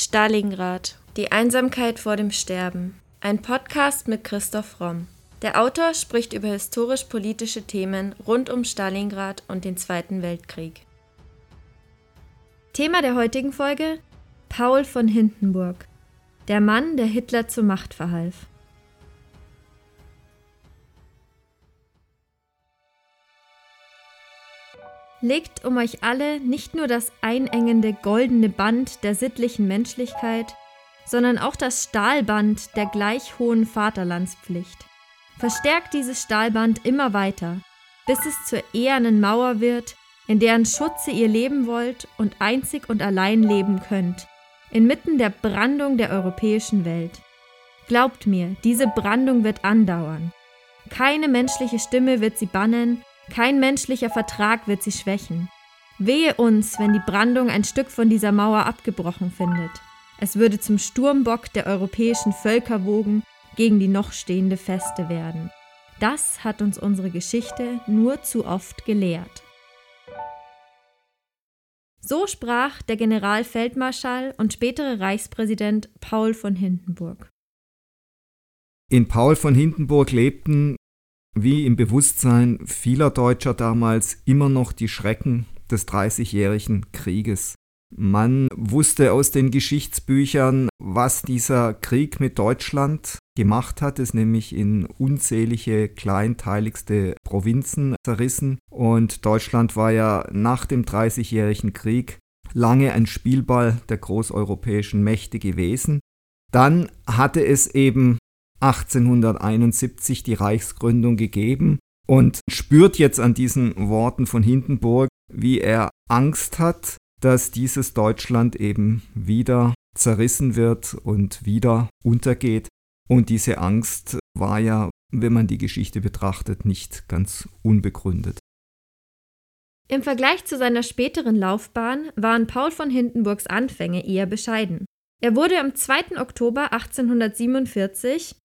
Stalingrad. Die Einsamkeit vor dem Sterben. Ein Podcast mit Christoph Romm. Der Autor spricht über historisch-politische Themen rund um Stalingrad und den Zweiten Weltkrieg. Thema der heutigen Folge: Paul von Hindenburg. Der Mann, der Hitler zur Macht verhalf. Legt um euch alle nicht nur das einengende goldene Band der sittlichen Menschlichkeit, sondern auch das Stahlband der gleich hohen Vaterlandspflicht. Verstärkt dieses Stahlband immer weiter, bis es zur ehernen Mauer wird, in deren Schutze ihr leben wollt und einzig und allein leben könnt, inmitten der Brandung der europäischen Welt. Glaubt mir, diese Brandung wird andauern. Keine menschliche Stimme wird sie bannen, kein menschlicher Vertrag wird sie schwächen. Wehe uns, wenn die Brandung ein Stück von dieser Mauer abgebrochen findet. Es würde zum Sturmbock der europäischen Völkerwogen gegen die noch stehende Feste werden. Das hat uns unsere Geschichte nur zu oft gelehrt. So sprach der Generalfeldmarschall und spätere Reichspräsident Paul von Hindenburg. In Paul von Hindenburg lebten wie im Bewusstsein vieler Deutscher damals immer noch die Schrecken des Dreißigjährigen Krieges. Man wusste aus den Geschichtsbüchern, was dieser Krieg mit Deutschland gemacht hat, es nämlich in unzählige kleinteiligste Provinzen zerrissen und Deutschland war ja nach dem Dreißigjährigen Krieg lange ein Spielball der großeuropäischen Mächte gewesen. Dann hatte es eben 1871 die Reichsgründung gegeben und spürt jetzt an diesen Worten von Hindenburg, wie er Angst hat, dass dieses Deutschland eben wieder zerrissen wird und wieder untergeht. Und diese Angst war ja, wenn man die Geschichte betrachtet, nicht ganz unbegründet. Im Vergleich zu seiner späteren Laufbahn waren Paul von Hindenburgs Anfänge eher bescheiden. Er wurde am 2. Oktober 1847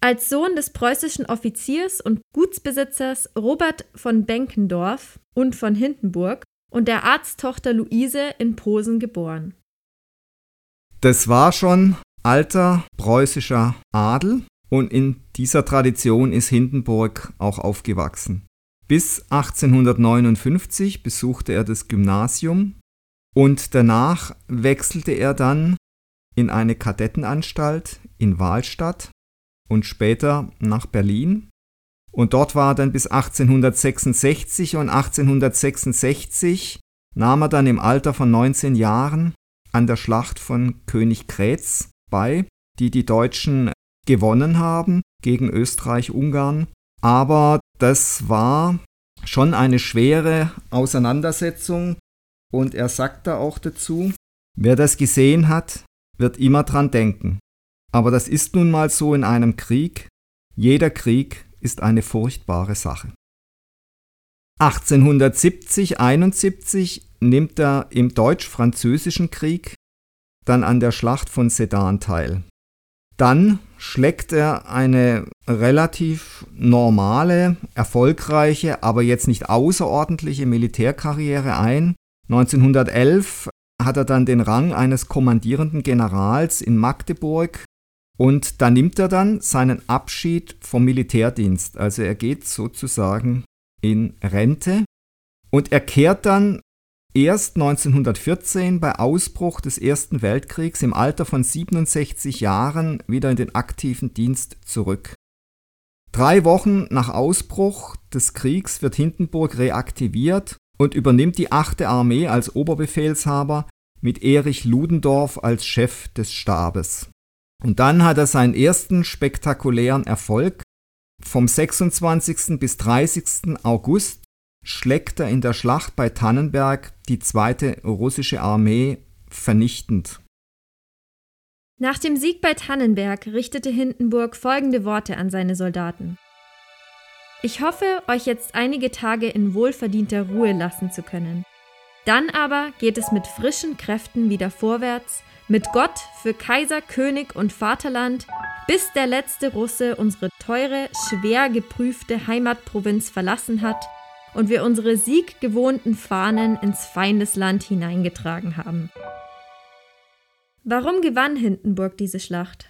als Sohn des preußischen Offiziers und Gutsbesitzers Robert von Benkendorf und von Hindenburg und der Arzttochter Luise in Posen geboren. Das war schon alter preußischer Adel und in dieser Tradition ist Hindenburg auch aufgewachsen. Bis 1859 besuchte er das Gymnasium und danach wechselte er dann in eine Kadettenanstalt in Wahlstatt und später nach Berlin. Und dort war er dann bis 1866 und 1866 nahm er dann im Alter von 19 Jahren an der Schlacht von Königgrätz bei, die die Deutschen gewonnen haben gegen Österreich-Ungarn. Aber das war schon eine schwere Auseinandersetzung und er sagte auch dazu, wer das gesehen hat, wird immer dran denken. Aber das ist nun mal so in einem Krieg. Jeder Krieg ist eine furchtbare Sache. 1870, 71 nimmt er im Deutsch-Französischen Krieg dann an der Schlacht von Sedan teil. Dann schlägt er eine relativ normale, erfolgreiche, aber jetzt nicht außerordentliche Militärkarriere ein. 1911 hat er dann den Rang eines kommandierenden Generals in Magdeburg und da nimmt er dann seinen Abschied vom Militärdienst. Also er geht sozusagen in Rente und er kehrt dann erst 1914 bei Ausbruch des Ersten Weltkriegs im Alter von 67 Jahren wieder in den aktiven Dienst zurück. Drei Wochen nach Ausbruch des Kriegs wird Hindenburg reaktiviert und übernimmt die 8. Armee als Oberbefehlshaber mit Erich Ludendorff als Chef des Stabes. Und dann hat er seinen ersten spektakulären Erfolg. Vom 26. bis 30. August schlägt er in der Schlacht bei Tannenberg die zweite russische Armee vernichtend. Nach dem Sieg bei Tannenberg richtete Hindenburg folgende Worte an seine Soldaten. Ich hoffe, euch jetzt einige Tage in wohlverdienter Ruhe lassen zu können. Dann aber geht es mit frischen Kräften wieder vorwärts mit Gott für Kaiser, König und Vaterland, bis der letzte Russe unsere teure, schwer geprüfte Heimatprovinz verlassen hat und wir unsere sieggewohnten Fahnen ins Feindesland hineingetragen haben. Warum gewann Hindenburg diese Schlacht?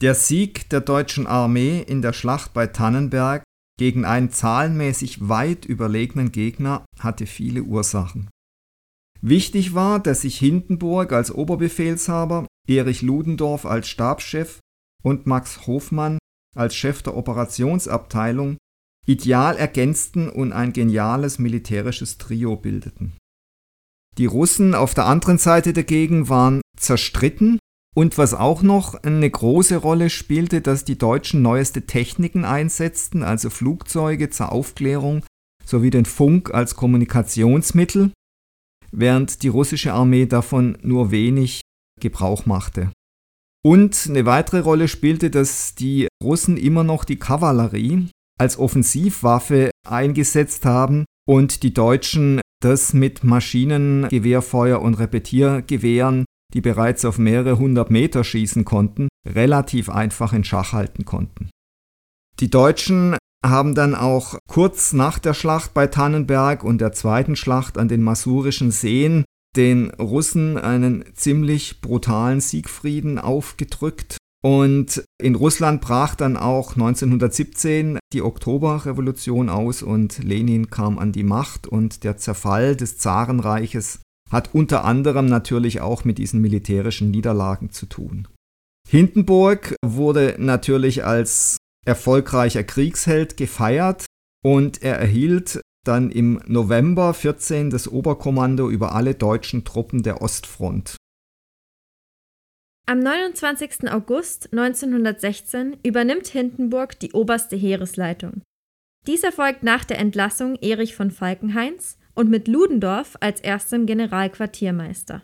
Der Sieg der deutschen Armee in der Schlacht bei Tannenberg gegen einen zahlenmäßig weit überlegenen Gegner hatte viele Ursachen. Wichtig war, dass sich Hindenburg als Oberbefehlshaber, Erich Ludendorff als Stabschef und Max Hofmann als Chef der Operationsabteilung ideal ergänzten und ein geniales militärisches Trio bildeten. Die Russen auf der anderen Seite dagegen waren zerstritten und was auch noch eine große Rolle spielte, dass die Deutschen neueste Techniken einsetzten, also Flugzeuge zur Aufklärung sowie den Funk als Kommunikationsmittel, während die russische Armee davon nur wenig Gebrauch machte. Und eine weitere Rolle spielte, dass die Russen immer noch die Kavallerie als Offensivwaffe eingesetzt haben und die Deutschen das mit Maschinengewehrfeuer und Repetiergewehren, die bereits auf mehrere hundert Meter schießen konnten, relativ einfach in Schach halten konnten. Die Deutschen haben dann auch kurz nach der Schlacht bei Tannenberg und der zweiten Schlacht an den Masurischen Seen den Russen einen ziemlich brutalen Siegfrieden aufgedrückt. Und in Russland brach dann auch 1917 die Oktoberrevolution aus und Lenin kam an die Macht und der Zerfall des Zarenreiches hat unter anderem natürlich auch mit diesen militärischen Niederlagen zu tun. Hindenburg wurde natürlich als erfolgreicher Kriegsheld gefeiert und er erhielt dann im November 14 das Oberkommando über alle deutschen Truppen der Ostfront. Am 29. August 1916 übernimmt Hindenburg die oberste Heeresleitung. Dies erfolgt nach der Entlassung Erich von Falkenhains und mit Ludendorff als erstem Generalquartiermeister.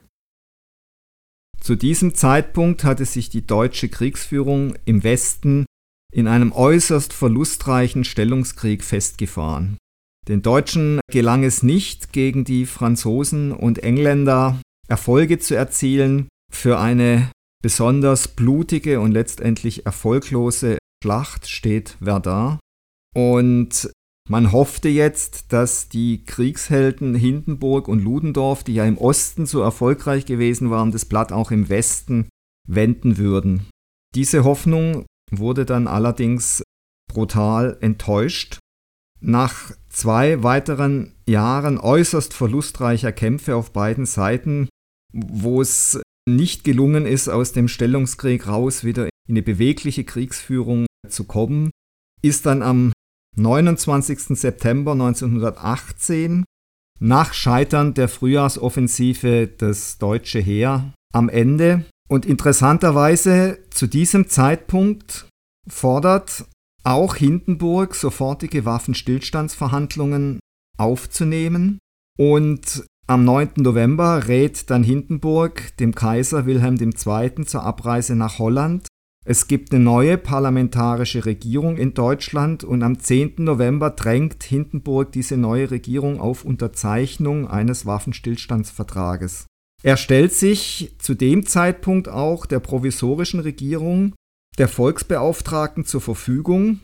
Zu diesem Zeitpunkt hatte sich die deutsche Kriegsführung im Westen in einem äußerst verlustreichen Stellungskrieg festgefahren. Den Deutschen gelang es nicht, gegen die Franzosen und Engländer Erfolge zu erzielen. Für eine besonders blutige und letztendlich erfolglose Schlacht steht Verdun. Und man hoffte jetzt, dass die Kriegshelden Hindenburg und Ludendorff, die ja im Osten so erfolgreich gewesen waren, das Blatt auch im Westen wenden würden. Diese Hoffnung wurde dann allerdings brutal enttäuscht. Nach zwei weiteren Jahren äußerst verlustreicher Kämpfe auf beiden Seiten, wo es nicht gelungen ist, aus dem Stellungskrieg raus wieder in eine bewegliche Kriegsführung zu kommen, ist dann am 29. September 1918 nach Scheitern der Frühjahrsoffensive das deutsche Heer am Ende. Und interessanterweise zu diesem Zeitpunkt fordert auch Hindenburg sofortige Waffenstillstandsverhandlungen aufzunehmen. Und am 9. November rät dann Hindenburg dem Kaiser Wilhelm II. zur Abreise nach Holland es gibt eine neue parlamentarische Regierung in Deutschland und am 10. November drängt Hindenburg diese neue Regierung auf Unterzeichnung eines Waffenstillstandsvertrages. Er stellt sich zu dem Zeitpunkt auch der provisorischen Regierung der Volksbeauftragten zur Verfügung,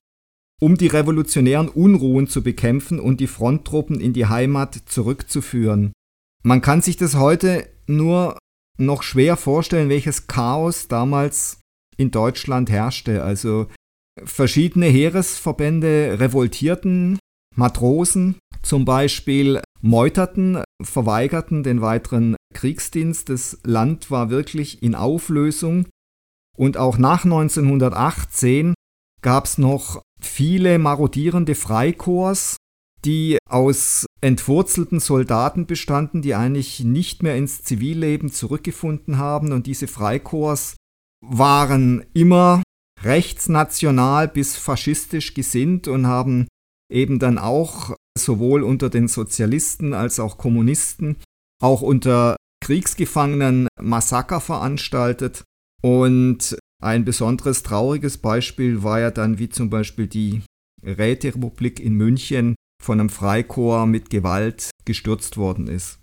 um die revolutionären Unruhen zu bekämpfen und die Fronttruppen in die Heimat zurückzuführen. Man kann sich das heute nur noch schwer vorstellen, welches Chaos damals in Deutschland herrschte. Also verschiedene Heeresverbände revoltierten, Matrosen zum Beispiel meuterten, verweigerten den weiteren Kriegsdienst. Das Land war wirklich in Auflösung. Und auch nach 1918 gab es noch viele marodierende Freikorps, die aus entwurzelten Soldaten bestanden, die eigentlich nicht mehr ins Zivilleben zurückgefunden haben. Und diese Freikorps waren immer rechtsnational bis faschistisch gesinnt und haben eben dann auch sowohl unter den Sozialisten als auch Kommunisten, auch unter Kriegsgefangenen Massaker veranstaltet. Und ein besonderes trauriges Beispiel war ja dann wie zum Beispiel die Räterepublik in München von einem Freikorps mit Gewalt gestürzt worden ist.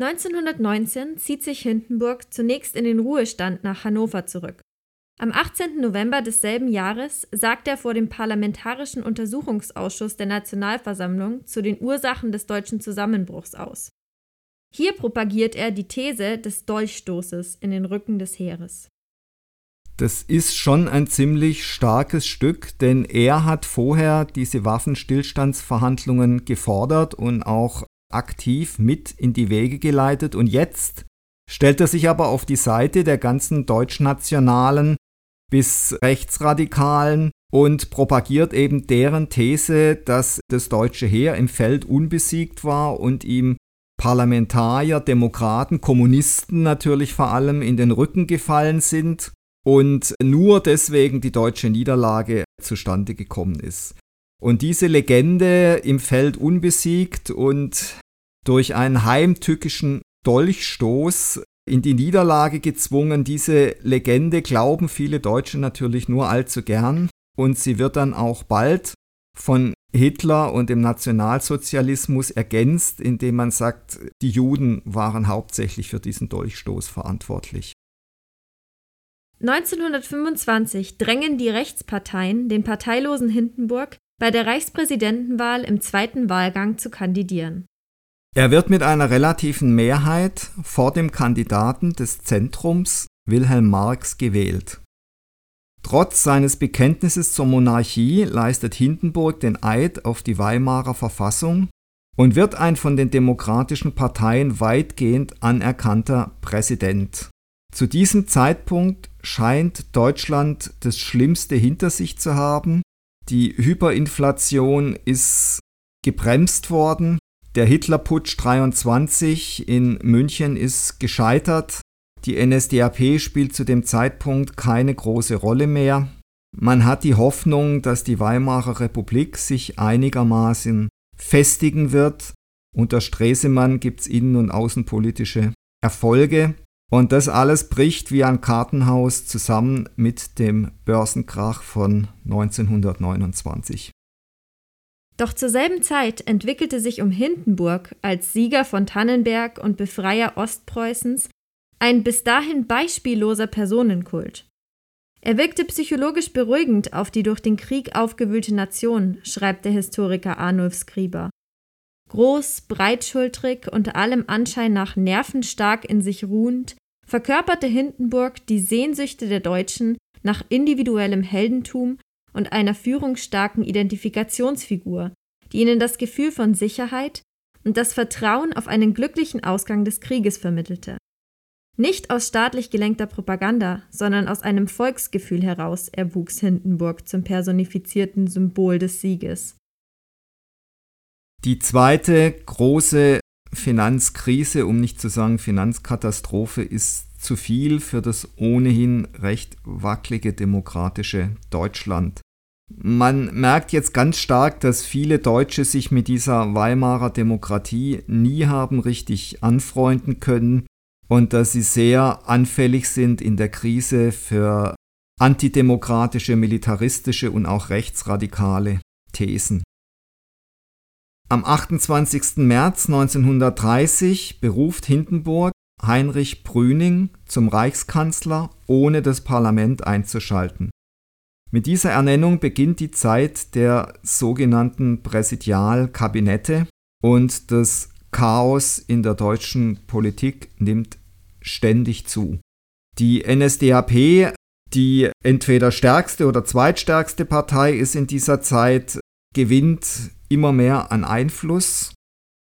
1919 zieht sich Hindenburg zunächst in den Ruhestand nach Hannover zurück. Am 18. November desselben Jahres sagt er vor dem Parlamentarischen Untersuchungsausschuss der Nationalversammlung zu den Ursachen des deutschen Zusammenbruchs aus. Hier propagiert er die These des Dolchstoßes in den Rücken des Heeres. Das ist schon ein ziemlich starkes Stück, denn er hat vorher diese Waffenstillstandsverhandlungen gefordert und auch aktiv mit in die Wege geleitet und jetzt stellt er sich aber auf die Seite der ganzen deutschnationalen bis rechtsradikalen und propagiert eben deren These, dass das deutsche Heer im Feld unbesiegt war und ihm Parlamentarier, Demokraten, Kommunisten natürlich vor allem in den Rücken gefallen sind und nur deswegen die deutsche Niederlage zustande gekommen ist. Und diese Legende im Feld unbesiegt und durch einen heimtückischen Dolchstoß in die Niederlage gezwungen, diese Legende glauben viele Deutsche natürlich nur allzu gern und sie wird dann auch bald von Hitler und dem Nationalsozialismus ergänzt, indem man sagt, die Juden waren hauptsächlich für diesen Dolchstoß verantwortlich. 1925 drängen die Rechtsparteien den parteilosen Hindenburg bei der Reichspräsidentenwahl im zweiten Wahlgang zu kandidieren. Er wird mit einer relativen Mehrheit vor dem Kandidaten des Zentrums Wilhelm Marx gewählt. Trotz seines Bekenntnisses zur Monarchie leistet Hindenburg den Eid auf die Weimarer Verfassung und wird ein von den demokratischen Parteien weitgehend anerkannter Präsident. Zu diesem Zeitpunkt scheint Deutschland das Schlimmste hinter sich zu haben. Die Hyperinflation ist gebremst worden. Der Hitlerputsch 23 in München ist gescheitert. Die NSDAP spielt zu dem Zeitpunkt keine große Rolle mehr. Man hat die Hoffnung, dass die Weimarer Republik sich einigermaßen festigen wird. Unter Stresemann gibt es innen- und außenpolitische Erfolge. Und das alles bricht wie ein Kartenhaus zusammen mit dem Börsenkrach von 1929. Doch zur selben Zeit entwickelte sich um Hindenburg als Sieger von Tannenberg und Befreier Ostpreußens ein bis dahin beispielloser Personenkult. Er wirkte psychologisch beruhigend auf die durch den Krieg aufgewühlte Nation, schreibt der Historiker Arnulf Skriber. Groß, breitschultrig und allem Anschein nach nervenstark in sich ruhend, verkörperte Hindenburg die Sehnsüchte der Deutschen nach individuellem Heldentum und einer führungsstarken Identifikationsfigur, die ihnen das Gefühl von Sicherheit und das Vertrauen auf einen glücklichen Ausgang des Krieges vermittelte. Nicht aus staatlich gelenkter Propaganda, sondern aus einem Volksgefühl heraus erwuchs Hindenburg zum personifizierten Symbol des Sieges. Die zweite große Finanzkrise, um nicht zu sagen Finanzkatastrophe, ist zu viel für das ohnehin recht wackelige demokratische Deutschland. Man merkt jetzt ganz stark, dass viele Deutsche sich mit dieser Weimarer Demokratie nie haben richtig anfreunden können und dass sie sehr anfällig sind in der Krise für antidemokratische, militaristische und auch rechtsradikale Thesen. Am 28. März 1930 beruft Hindenburg Heinrich Brüning zum Reichskanzler, ohne das Parlament einzuschalten. Mit dieser Ernennung beginnt die Zeit der sogenannten Präsidialkabinette und das Chaos in der deutschen Politik nimmt ständig zu. Die NSDAP, die entweder stärkste oder zweitstärkste Partei ist in dieser Zeit, gewinnt immer mehr an Einfluss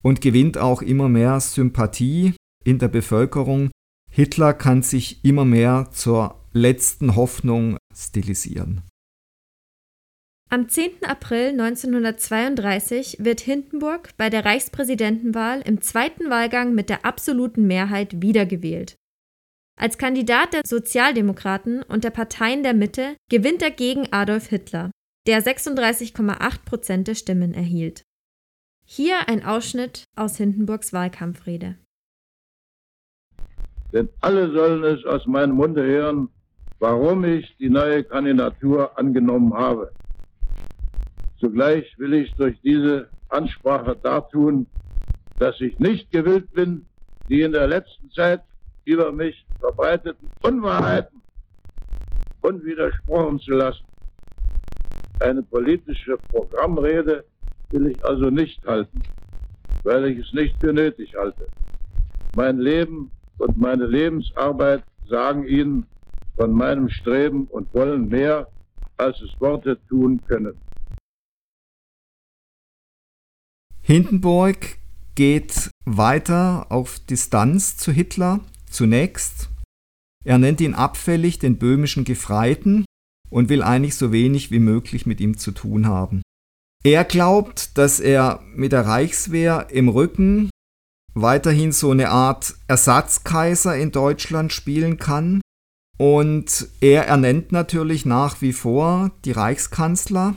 und gewinnt auch immer mehr Sympathie in der Bevölkerung. Hitler kann sich immer mehr zur letzten Hoffnung stilisieren. Am 10. April 1932 wird Hindenburg bei der Reichspräsidentenwahl im zweiten Wahlgang mit der absoluten Mehrheit wiedergewählt. Als Kandidat der Sozialdemokraten und der Parteien der Mitte gewinnt er gegen Adolf Hitler der 36,8 Prozent der Stimmen erhielt. Hier ein Ausschnitt aus Hindenburgs Wahlkampfrede. Denn alle sollen es aus meinem Munde hören, warum ich die neue Kandidatur angenommen habe. Zugleich will ich durch diese Ansprache dartun, dass ich nicht gewillt bin, die in der letzten Zeit über mich verbreiteten Unwahrheiten unwidersprochen zu lassen. Eine politische Programmrede will ich also nicht halten, weil ich es nicht für nötig halte. Mein Leben und meine Lebensarbeit sagen Ihnen von meinem Streben und Wollen mehr, als es Worte tun können. Hindenburg geht weiter auf Distanz zu Hitler zunächst. Er nennt ihn abfällig den böhmischen Gefreiten und will eigentlich so wenig wie möglich mit ihm zu tun haben. Er glaubt, dass er mit der Reichswehr im Rücken weiterhin so eine Art Ersatzkaiser in Deutschland spielen kann. Und er ernennt natürlich nach wie vor die Reichskanzler.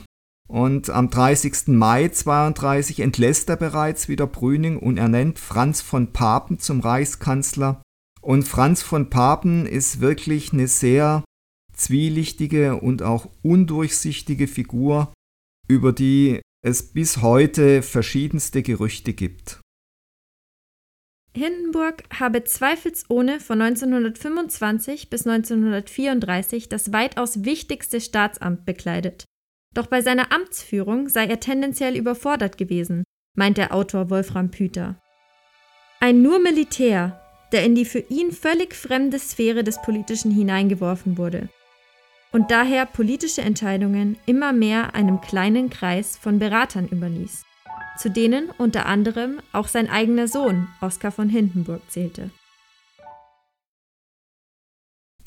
Und am 30. Mai 32 entlässt er bereits wieder Brüning und ernennt Franz von Papen zum Reichskanzler. Und Franz von Papen ist wirklich eine sehr zwielichtige und auch undurchsichtige Figur, über die es bis heute verschiedenste Gerüchte gibt. Hindenburg habe zweifelsohne von 1925 bis 1934 das weitaus wichtigste Staatsamt bekleidet. Doch bei seiner Amtsführung sei er tendenziell überfordert gewesen, meint der Autor Wolfram Püter. Ein nur Militär, der in die für ihn völlig fremde Sphäre des Politischen hineingeworfen wurde und daher politische Entscheidungen immer mehr einem kleinen Kreis von Beratern überließ zu denen unter anderem auch sein eigener Sohn Oskar von Hindenburg zählte.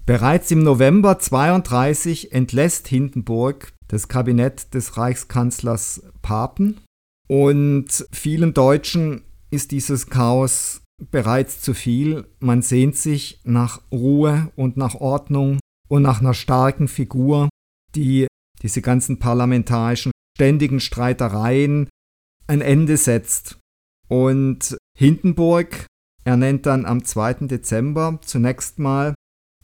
Bereits im November 32 entlässt Hindenburg das Kabinett des Reichskanzlers Papen und vielen Deutschen ist dieses Chaos bereits zu viel. Man sehnt sich nach Ruhe und nach Ordnung und nach einer starken Figur, die diese ganzen parlamentarischen ständigen Streitereien ein Ende setzt. Und Hindenburg ernennt dann am 2. Dezember zunächst mal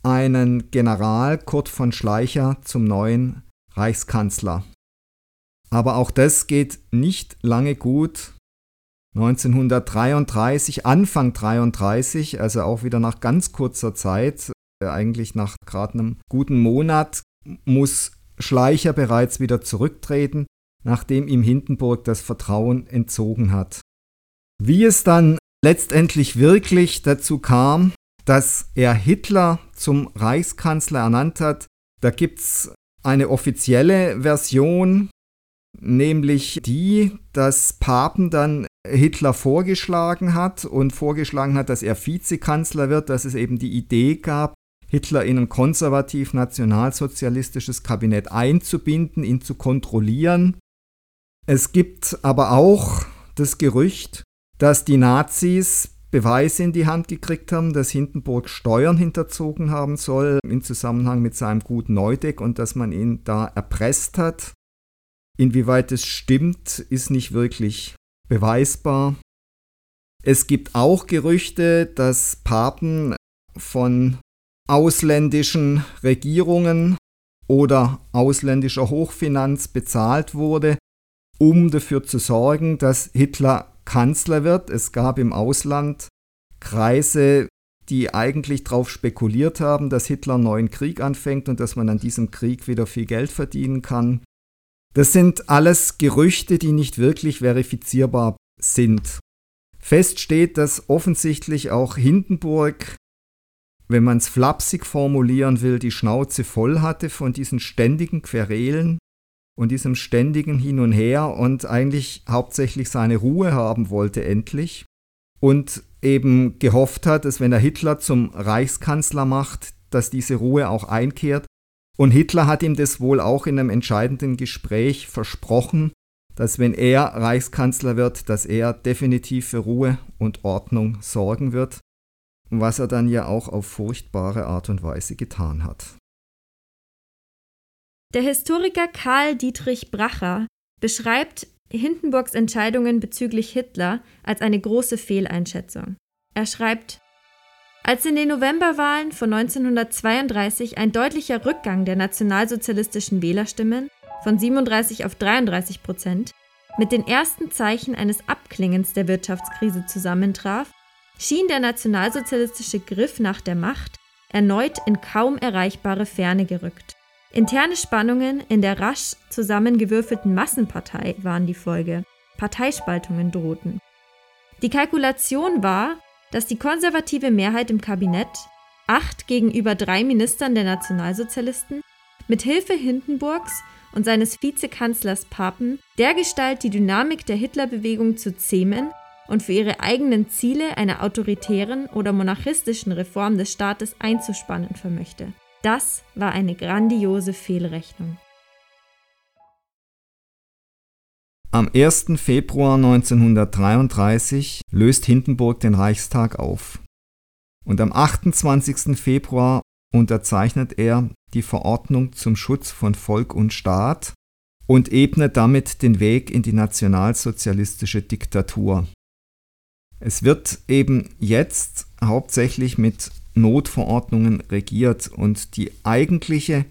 einen General Kurt von Schleicher zum neuen Reichskanzler. Aber auch das geht nicht lange gut. 1933, Anfang 33, also auch wieder nach ganz kurzer Zeit, eigentlich nach gerade einem guten Monat, muss Schleicher bereits wieder zurücktreten nachdem ihm Hindenburg das Vertrauen entzogen hat. Wie es dann letztendlich wirklich dazu kam, dass er Hitler zum Reichskanzler ernannt hat, da gibt es eine offizielle Version, nämlich die, dass Papen dann Hitler vorgeschlagen hat und vorgeschlagen hat, dass er Vizekanzler wird, dass es eben die Idee gab, Hitler in ein konservativ-nationalsozialistisches Kabinett einzubinden, ihn zu kontrollieren es gibt aber auch das Gerücht, dass die Nazis Beweise in die Hand gekriegt haben, dass Hindenburg Steuern hinterzogen haben soll im Zusammenhang mit seinem guten Neudeck und dass man ihn da erpresst hat. Inwieweit es stimmt, ist nicht wirklich beweisbar. Es gibt auch Gerüchte, dass Papen von ausländischen Regierungen oder ausländischer Hochfinanz bezahlt wurde, um dafür zu sorgen, dass Hitler Kanzler wird. Es gab im Ausland Kreise, die eigentlich darauf spekuliert haben, dass Hitler einen neuen Krieg anfängt und dass man an diesem Krieg wieder viel Geld verdienen kann. Das sind alles Gerüchte, die nicht wirklich verifizierbar sind. Fest steht, dass offensichtlich auch Hindenburg, wenn man es flapsig formulieren will, die Schnauze voll hatte von diesen ständigen Querelen und diesem ständigen Hin und Her und eigentlich hauptsächlich seine Ruhe haben wollte endlich und eben gehofft hat, dass wenn er Hitler zum Reichskanzler macht, dass diese Ruhe auch einkehrt. Und Hitler hat ihm das wohl auch in einem entscheidenden Gespräch versprochen, dass wenn er Reichskanzler wird, dass er definitiv für Ruhe und Ordnung sorgen wird, was er dann ja auch auf furchtbare Art und Weise getan hat. Der Historiker Karl Dietrich Bracher beschreibt Hindenburgs Entscheidungen bezüglich Hitler als eine große Fehleinschätzung. Er schreibt, als in den Novemberwahlen von 1932 ein deutlicher Rückgang der nationalsozialistischen Wählerstimmen von 37 auf 33 Prozent mit den ersten Zeichen eines Abklingens der Wirtschaftskrise zusammentraf, schien der nationalsozialistische Griff nach der Macht erneut in kaum erreichbare Ferne gerückt. Interne Spannungen in der rasch zusammengewürfelten Massenpartei waren die Folge. Parteispaltungen drohten. Die Kalkulation war, dass die konservative Mehrheit im Kabinett, acht gegenüber drei Ministern der Nationalsozialisten, mit Hilfe Hindenburgs und seines Vizekanzlers Papen dergestalt die Dynamik der Hitlerbewegung zu zähmen und für ihre eigenen Ziele einer autoritären oder monarchistischen Reform des Staates einzuspannen vermöchte. Das war eine grandiose Fehlrechnung. Am 1. Februar 1933 löst Hindenburg den Reichstag auf. Und am 28. Februar unterzeichnet er die Verordnung zum Schutz von Volk und Staat und ebnet damit den Weg in die nationalsozialistische Diktatur. Es wird eben jetzt hauptsächlich mit Notverordnungen regiert und die eigentliche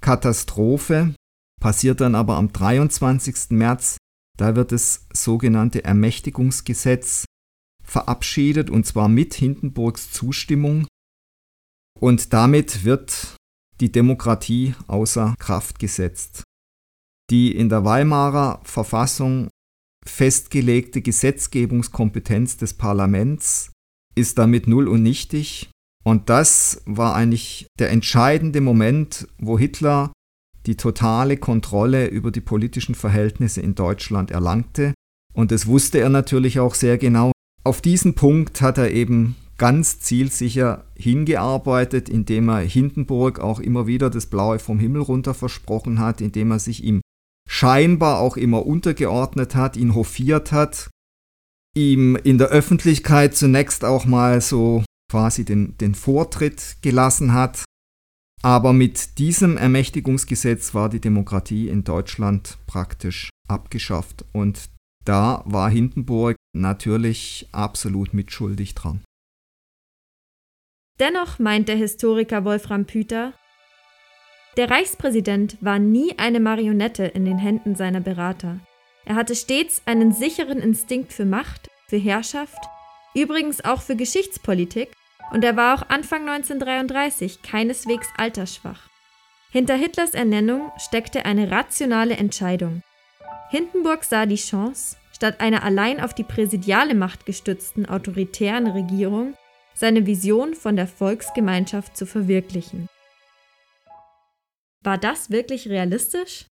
Katastrophe passiert dann aber am 23. März. Da wird das sogenannte Ermächtigungsgesetz verabschiedet und zwar mit Hindenburgs Zustimmung. Und damit wird die Demokratie außer Kraft gesetzt. Die in der Weimarer Verfassung festgelegte Gesetzgebungskompetenz des Parlaments ist damit null und nichtig. Und das war eigentlich der entscheidende Moment, wo Hitler die totale Kontrolle über die politischen Verhältnisse in Deutschland erlangte. Und das wusste er natürlich auch sehr genau. Auf diesen Punkt hat er eben ganz zielsicher hingearbeitet, indem er Hindenburg auch immer wieder das Blaue vom Himmel runter versprochen hat, indem er sich ihm scheinbar auch immer untergeordnet hat, ihn hofiert hat, ihm in der Öffentlichkeit zunächst auch mal so quasi den, den Vortritt gelassen hat. Aber mit diesem Ermächtigungsgesetz war die Demokratie in Deutschland praktisch abgeschafft und da war Hindenburg natürlich absolut mitschuldig dran. Dennoch meint der Historiker Wolfram Püter, der Reichspräsident war nie eine Marionette in den Händen seiner Berater. Er hatte stets einen sicheren Instinkt für Macht, für Herrschaft, übrigens auch für Geschichtspolitik, und er war auch Anfang 1933 keineswegs altersschwach. Hinter Hitlers Ernennung steckte eine rationale Entscheidung. Hindenburg sah die Chance, statt einer allein auf die präsidiale Macht gestützten autoritären Regierung seine Vision von der Volksgemeinschaft zu verwirklichen. War das wirklich realistisch?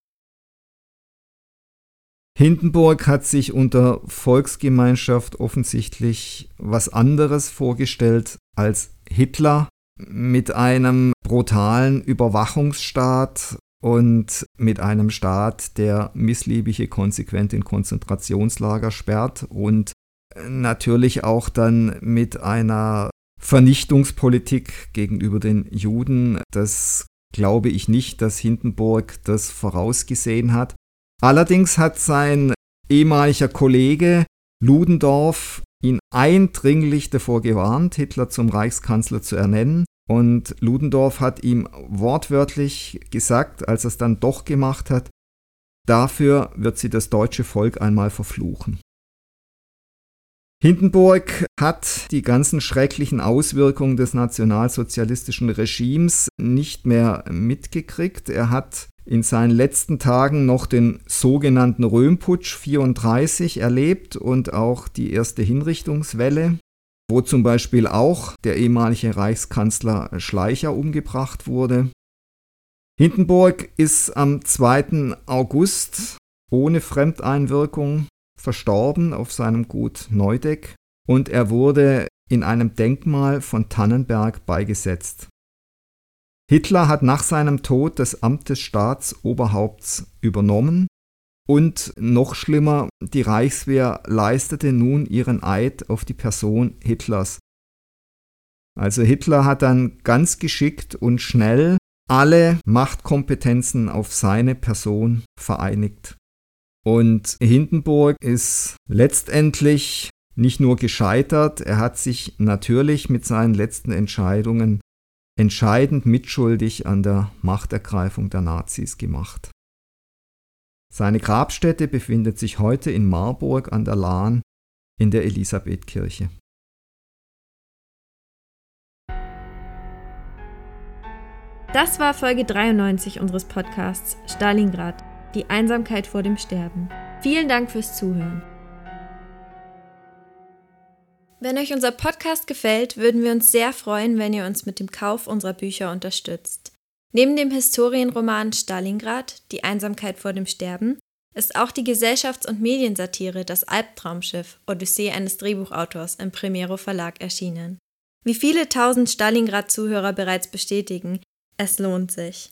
Hindenburg hat sich unter Volksgemeinschaft offensichtlich was anderes vorgestellt als Hitler mit einem brutalen Überwachungsstaat und mit einem Staat, der Missliebige konsequent in Konzentrationslager sperrt und natürlich auch dann mit einer Vernichtungspolitik gegenüber den Juden. Das glaube ich nicht, dass Hindenburg das vorausgesehen hat. Allerdings hat sein ehemaliger Kollege Ludendorff ihn eindringlich davor gewarnt, Hitler zum Reichskanzler zu ernennen. Und Ludendorff hat ihm wortwörtlich gesagt, als er es dann doch gemacht hat, dafür wird sie das deutsche Volk einmal verfluchen. Hindenburg hat die ganzen schrecklichen Auswirkungen des nationalsozialistischen Regimes nicht mehr mitgekriegt. Er hat in seinen letzten Tagen noch den sogenannten Röhmputsch 34 erlebt und auch die erste Hinrichtungswelle, wo zum Beispiel auch der ehemalige Reichskanzler Schleicher umgebracht wurde. Hindenburg ist am 2. August ohne Fremdeinwirkung verstorben auf seinem Gut Neudeck und er wurde in einem Denkmal von Tannenberg beigesetzt. Hitler hat nach seinem Tod das Amt des Staatsoberhaupts übernommen und noch schlimmer, die Reichswehr leistete nun ihren Eid auf die Person Hitlers. Also Hitler hat dann ganz geschickt und schnell alle Machtkompetenzen auf seine Person vereinigt. Und Hindenburg ist letztendlich nicht nur gescheitert, er hat sich natürlich mit seinen letzten Entscheidungen entscheidend mitschuldig an der Machtergreifung der Nazis gemacht. Seine Grabstätte befindet sich heute in Marburg an der Lahn in der Elisabethkirche. Das war Folge 93 unseres Podcasts Stalingrad die Einsamkeit vor dem Sterben. Vielen Dank fürs Zuhören. Wenn euch unser Podcast gefällt, würden wir uns sehr freuen, wenn ihr uns mit dem Kauf unserer Bücher unterstützt. Neben dem Historienroman Stalingrad, Die Einsamkeit vor dem Sterben, ist auch die Gesellschafts- und Mediensatire Das Albtraumschiff, Odyssee eines Drehbuchautors im Primero Verlag erschienen. Wie viele tausend Stalingrad-Zuhörer bereits bestätigen, es lohnt sich.